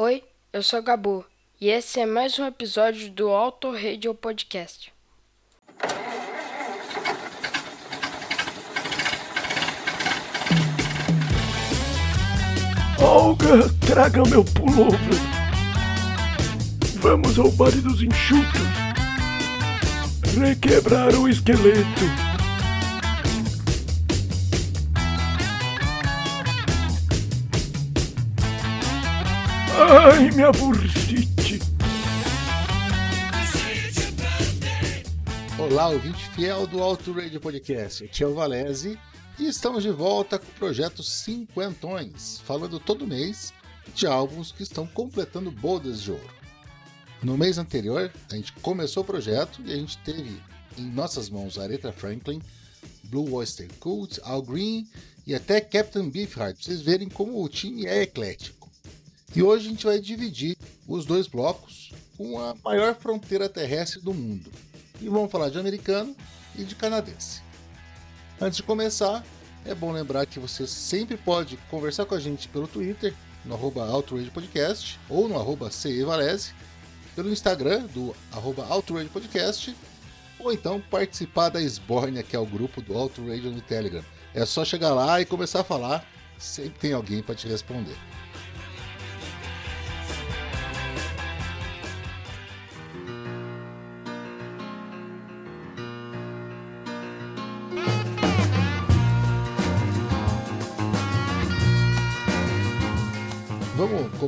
Oi, eu sou Gabu e esse é mais um episódio do Auto Radio Podcast. Olga, traga meu pullover. Vamos ao bar dos enxutos. Requebrar o esqueleto. Ai, minha bursite. Olá, ouvinte fiel do Auto Radio Podcast. Aqui é o Valese e estamos de volta com o projeto Cinquentões, falando todo mês de álbuns que estão completando bodas de ouro. No mês anterior, a gente começou o projeto e a gente teve em nossas mãos Aretha Franklin, Blue Oyster Cult, Al Green e até Captain Beefheart, pra vocês verem como o time é eclético. E hoje a gente vai dividir os dois blocos com a maior fronteira terrestre do mundo. E vamos falar de americano e de canadense. Antes de começar, é bom lembrar que você sempre pode conversar com a gente pelo Twitter, no arroba Podcast, ou no arroba CEValese, pelo Instagram, do arroba Podcast, ou então participar da Esbórnia, que é o grupo do Radio no Telegram. É só chegar lá e começar a falar, sempre tem alguém para te responder.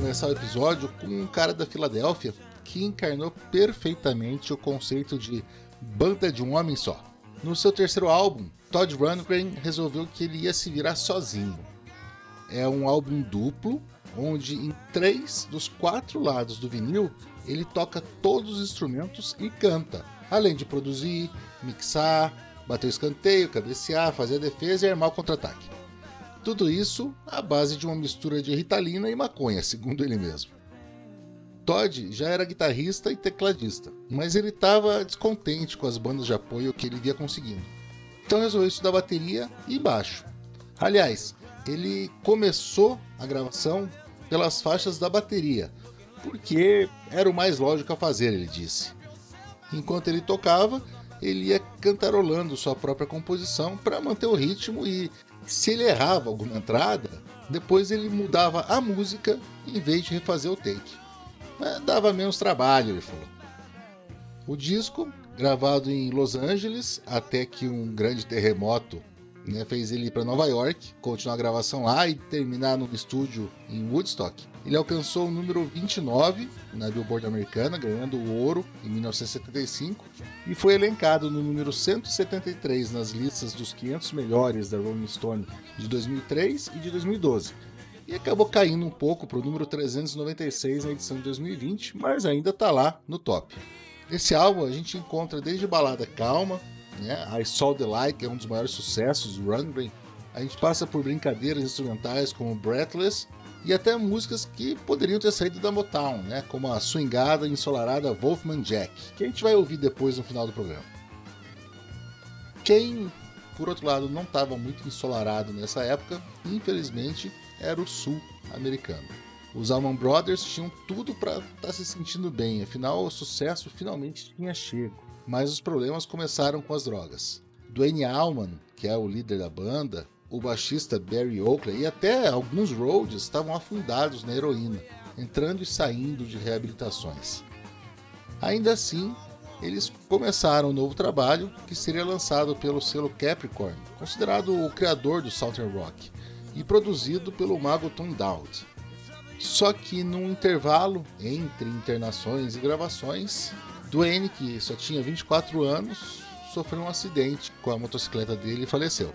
Começar o episódio com um cara da Filadélfia que encarnou perfeitamente o conceito de banda de um homem só. No seu terceiro álbum, Todd Rundgren resolveu que ele ia se virar sozinho. É um álbum duplo, onde em três dos quatro lados do vinil ele toca todos os instrumentos e canta, além de produzir, mixar, bater o escanteio, cabecear, fazer a defesa e armar o contra-ataque. Tudo isso à base de uma mistura de ritalina e maconha, segundo ele mesmo. Todd já era guitarrista e tecladista, mas ele estava descontente com as bandas de apoio que ele via conseguindo. Então resolveu estudar bateria e baixo. Aliás, ele começou a gravação pelas faixas da bateria, porque era o mais lógico a fazer, ele disse. Enquanto ele tocava, ele ia cantarolando sua própria composição para manter o ritmo e se ele errava alguma entrada, depois ele mudava a música em vez de refazer o take. Mas dava menos trabalho, ele falou. O disco, gravado em Los Angeles, até que um grande terremoto né, fez ele ir para Nova York, continuar a gravação lá e terminar no estúdio em Woodstock. Ele alcançou o número 29 na Billboard americana, ganhando o ouro em 1975, e foi elencado no número 173 nas listas dos 500 melhores da Rolling Stone de 2003 e de 2012. E acabou caindo um pouco para o número 396 na edição de 2020, mas ainda está lá no top. Nesse álbum a gente encontra desde balada calma, né? I Saw the que é um dos maiores sucessos do Rundgren. A gente passa por brincadeiras instrumentais como Breathless e até músicas que poderiam ter saído da Motown, né? como a swingada e ensolarada Wolfman Jack, que a gente vai ouvir depois no final do programa. Quem, por outro lado, não estava muito ensolarado nessa época, infelizmente, era o sul americano. Os Allman Brothers tinham tudo para estar tá se sentindo bem, afinal o sucesso finalmente tinha chego mas os problemas começaram com as drogas. Dwayne Allman, que é o líder da banda, o baixista Barry Oakley e até alguns Rhodes estavam afundados na heroína, entrando e saindo de reabilitações. Ainda assim, eles começaram um novo trabalho que seria lançado pelo selo Capricorn, considerado o criador do Southern Rock, e produzido pelo mago Tom Dowd. Só que num intervalo entre internações e gravações, Duane, que só tinha 24 anos, sofreu um acidente com a motocicleta dele e faleceu.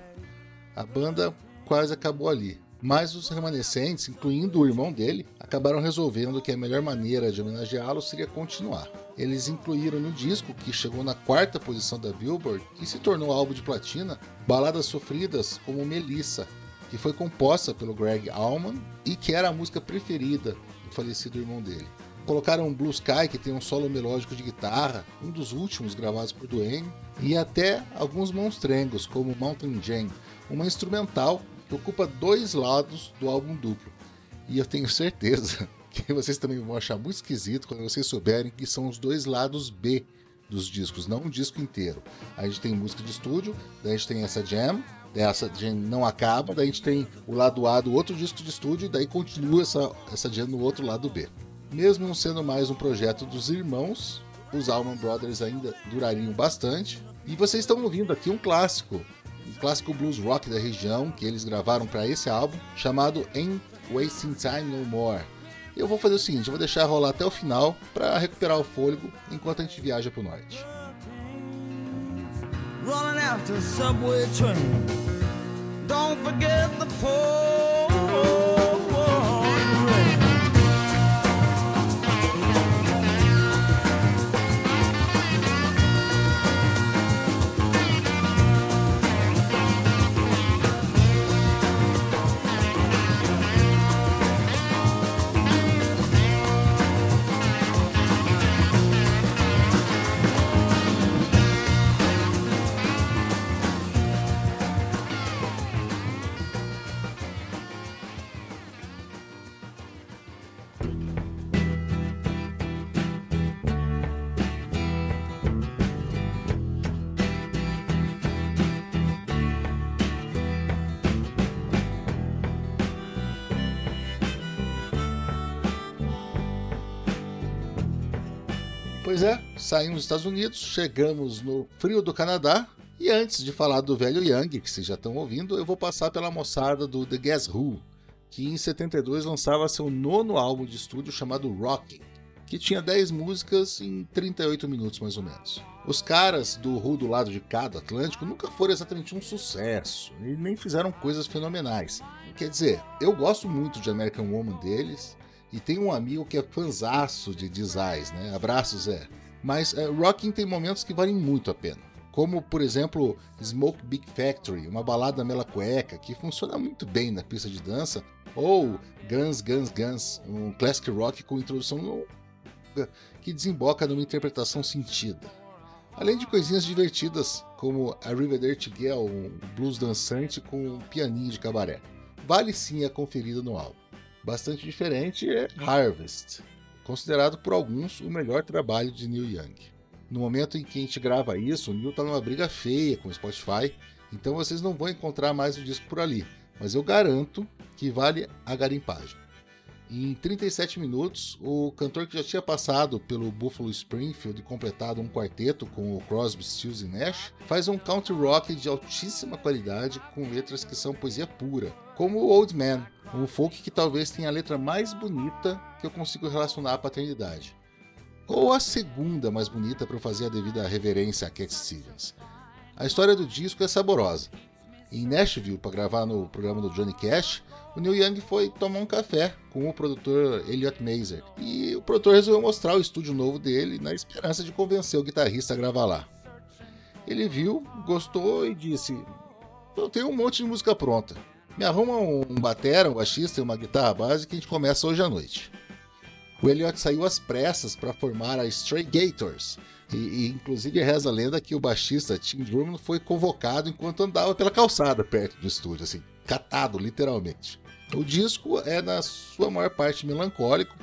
A banda quase acabou ali, mas os remanescentes, incluindo o irmão dele, acabaram resolvendo que a melhor maneira de homenageá-lo seria continuar. Eles incluíram no disco, que chegou na quarta posição da Billboard e se tornou álbum de platina, baladas sofridas como Melissa, que foi composta pelo Greg Allman e que era a música preferida do falecido irmão dele. Colocaram Blue Sky, que tem um solo melódico de guitarra, um dos últimos gravados por Duane, e até alguns monstrengos, como Mountain Jam, uma instrumental que ocupa dois lados do álbum duplo. E eu tenho certeza que vocês também vão achar muito esquisito quando vocês souberem que são os dois lados B dos discos, não um disco inteiro. A gente tem música de estúdio, daí a gente tem essa jam, essa jam não acaba, daí a gente tem o lado A do outro disco de estúdio, daí continua essa, essa jam no outro lado B. Mesmo não sendo mais um projeto dos irmãos, os Allman Brothers ainda durariam bastante. E vocês estão ouvindo aqui um clássico, um clássico blues rock da região que eles gravaram para esse álbum, chamado Ain't Wasting Time No More. Eu vou fazer o seguinte, eu vou deixar rolar até o final para recuperar o fôlego enquanto a gente viaja para o norte. Running after subway train. Don't forget the Pois saímos dos Estados Unidos, chegamos no frio do Canadá. E antes de falar do velho Young, que vocês já estão ouvindo, eu vou passar pela moçada do The Guess Who, que em 72 lançava seu nono álbum de estúdio chamado Rocking, que tinha 10 músicas em 38 minutos mais ou menos. Os caras do Who do lado de cá do Atlântico nunca foram exatamente um sucesso, e nem fizeram coisas fenomenais. Quer dizer, eu gosto muito de American Woman deles, e tem um amigo que é fanzaço de designs, né? Abraço, Zé. Mas é, Rocking tem momentos que valem muito a pena. Como, por exemplo, Smoke Big Factory, uma balada mela cueca, que funciona muito bem na pista de dança. Ou Guns, Guns, Guns, um classic rock com introdução que desemboca numa interpretação sentida. Além de coisinhas divertidas, como a Arrivederci Girl, um blues dançante com um pianinho de cabaré. Vale sim a conferida no álbum bastante diferente é Harvest, considerado por alguns o melhor trabalho de Neil Young. No momento em que a gente grava isso, o Neil está numa briga feia com o Spotify, então vocês não vão encontrar mais o disco por ali, mas eu garanto que vale a garimpagem. Em 37 minutos, o cantor que já tinha passado pelo Buffalo Springfield e completado um quarteto com o Crosby, Stills e Nash, faz um country rock de altíssima qualidade com letras que são poesia pura, como o Old Man, um folk que talvez tenha a letra mais bonita que eu consigo relacionar à paternidade. Ou a segunda mais bonita para fazer a devida reverência a Cat Stevens. A história do disco é saborosa. Em Nashville, para gravar no programa do Johnny Cash, o Neil Young foi tomar um café com o produtor Elliot Mazer. E o produtor resolveu mostrar o estúdio novo dele na esperança de convencer o guitarrista a gravar lá. Ele viu, gostou e disse: Eu tenho um monte de música pronta. Me arruma um batera, um baixista e uma guitarra base que a gente começa hoje à noite. O Elliot saiu às pressas para formar a Stray Gators, e, e, inclusive reza a lenda que o baixista Tim Drummond foi convocado enquanto andava pela calçada perto do estúdio, assim, catado literalmente. O disco é, na sua maior parte, melancólico.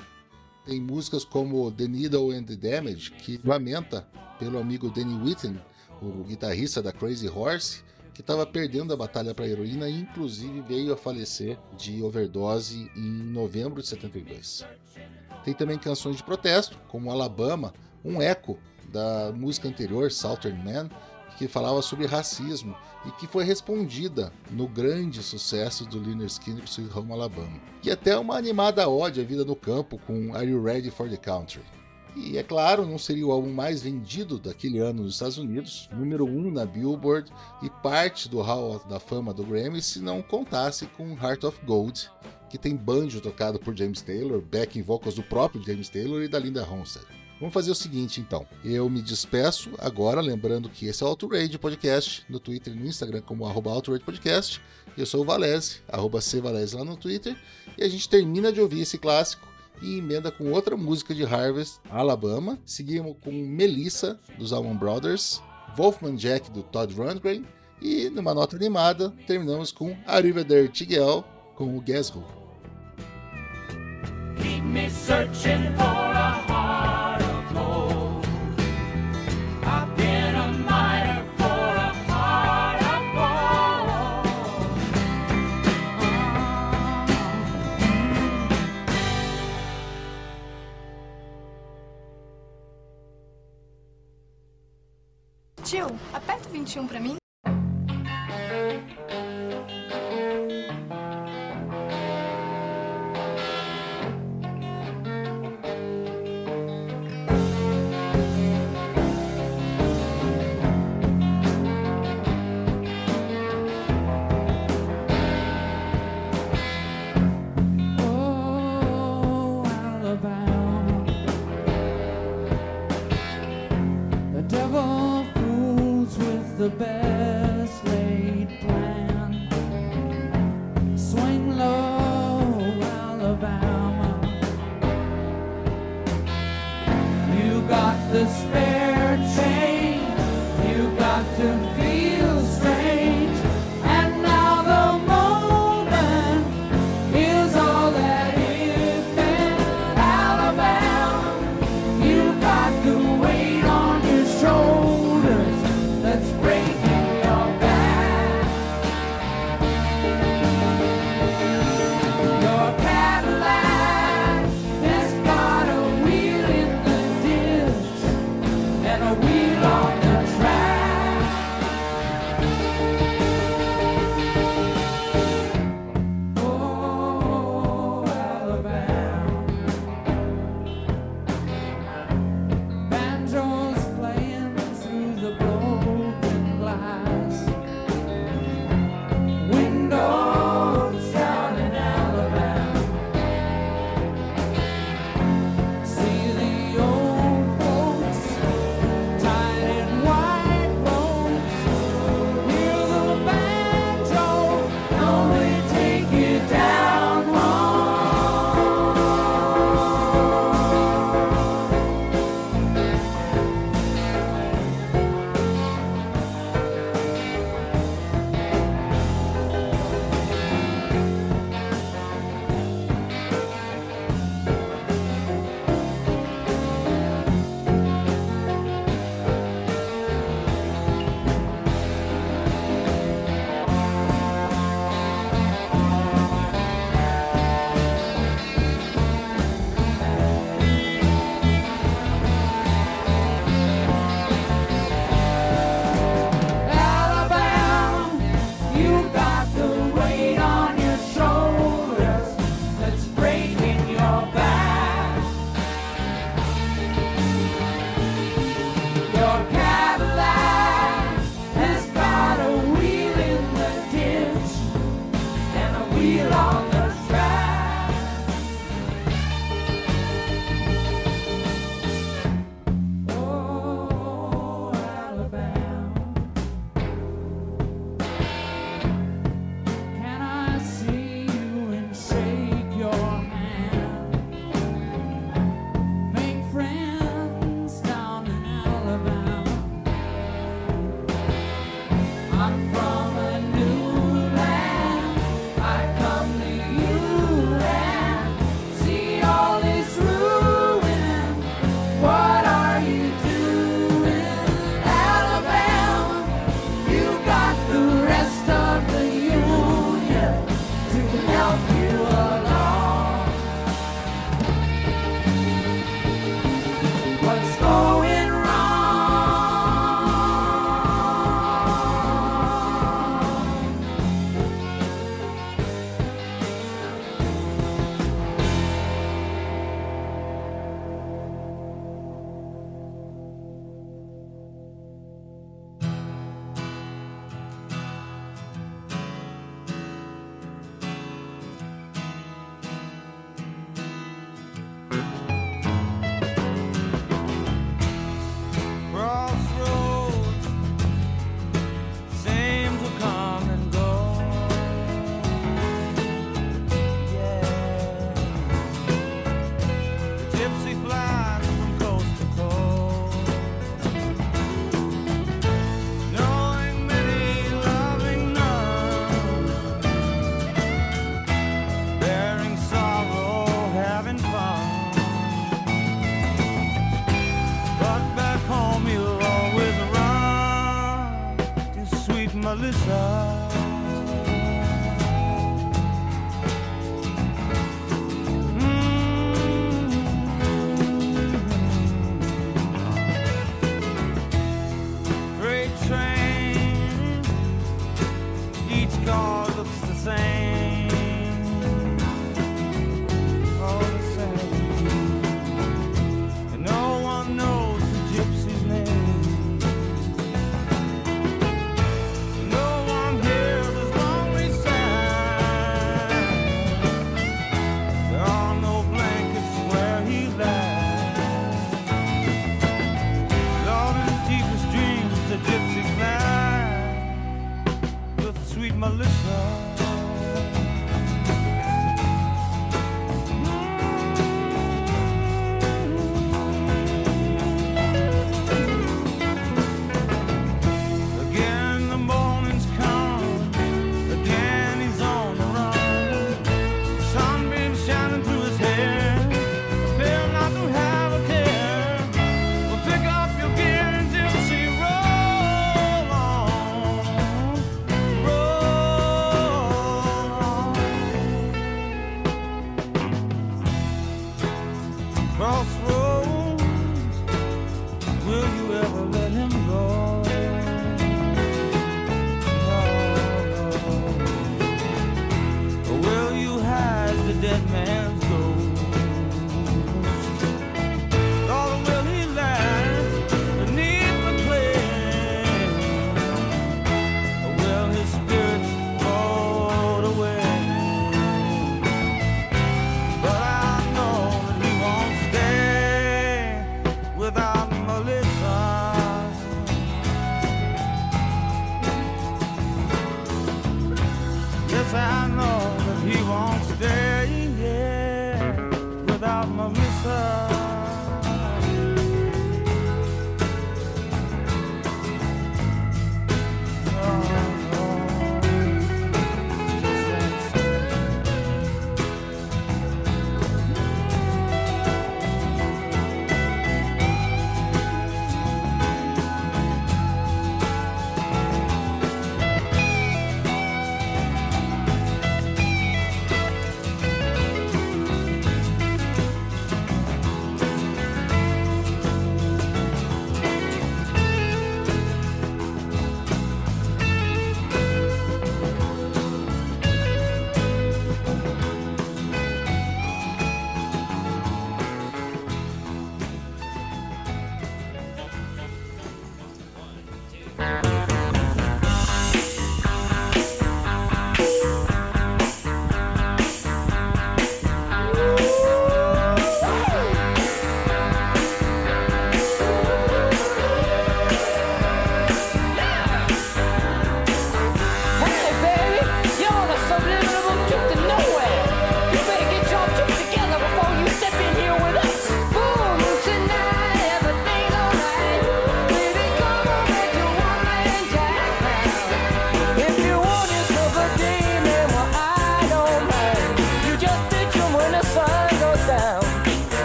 Tem músicas como The Needle and the Damage, que lamenta pelo amigo Danny Whitten, o guitarrista da Crazy Horse, que estava perdendo a batalha para a heroína e inclusive veio a falecer de overdose em novembro de 72. Tem também canções de protesto, como Alabama, um eco da música anterior, Southern Man, que falava sobre racismo e que foi respondida no grande sucesso do Lynyrd Skynyrd Sweet Home Alabama. E até uma animada ode à vida no campo com Are You Ready for the Country? E é claro, não seria o álbum mais vendido daquele ano nos Estados Unidos, número 1 um na Billboard e parte do Hall da Fama do Grammy se não contasse com Heart of Gold, que tem banjo tocado por James Taylor, backing vocals do próprio James Taylor e da Linda Ronstadt. Vamos fazer o seguinte, então. Eu me despeço agora, lembrando que esse é o Outrage Podcast, no Twitter e no Instagram como arroba Outrage Podcast. Eu sou o Valese, arroba Valese lá no Twitter. E a gente termina de ouvir esse clássico e emenda com outra música de Harvest, Alabama. Seguimos com Melissa, dos Alman Brothers, Wolfman Jack, do Todd Rundgren, e numa nota animada, terminamos com Arrivederci Gel, com o Guess Who. Tio, aperta o 21 pra mim. got the spare chain. You got to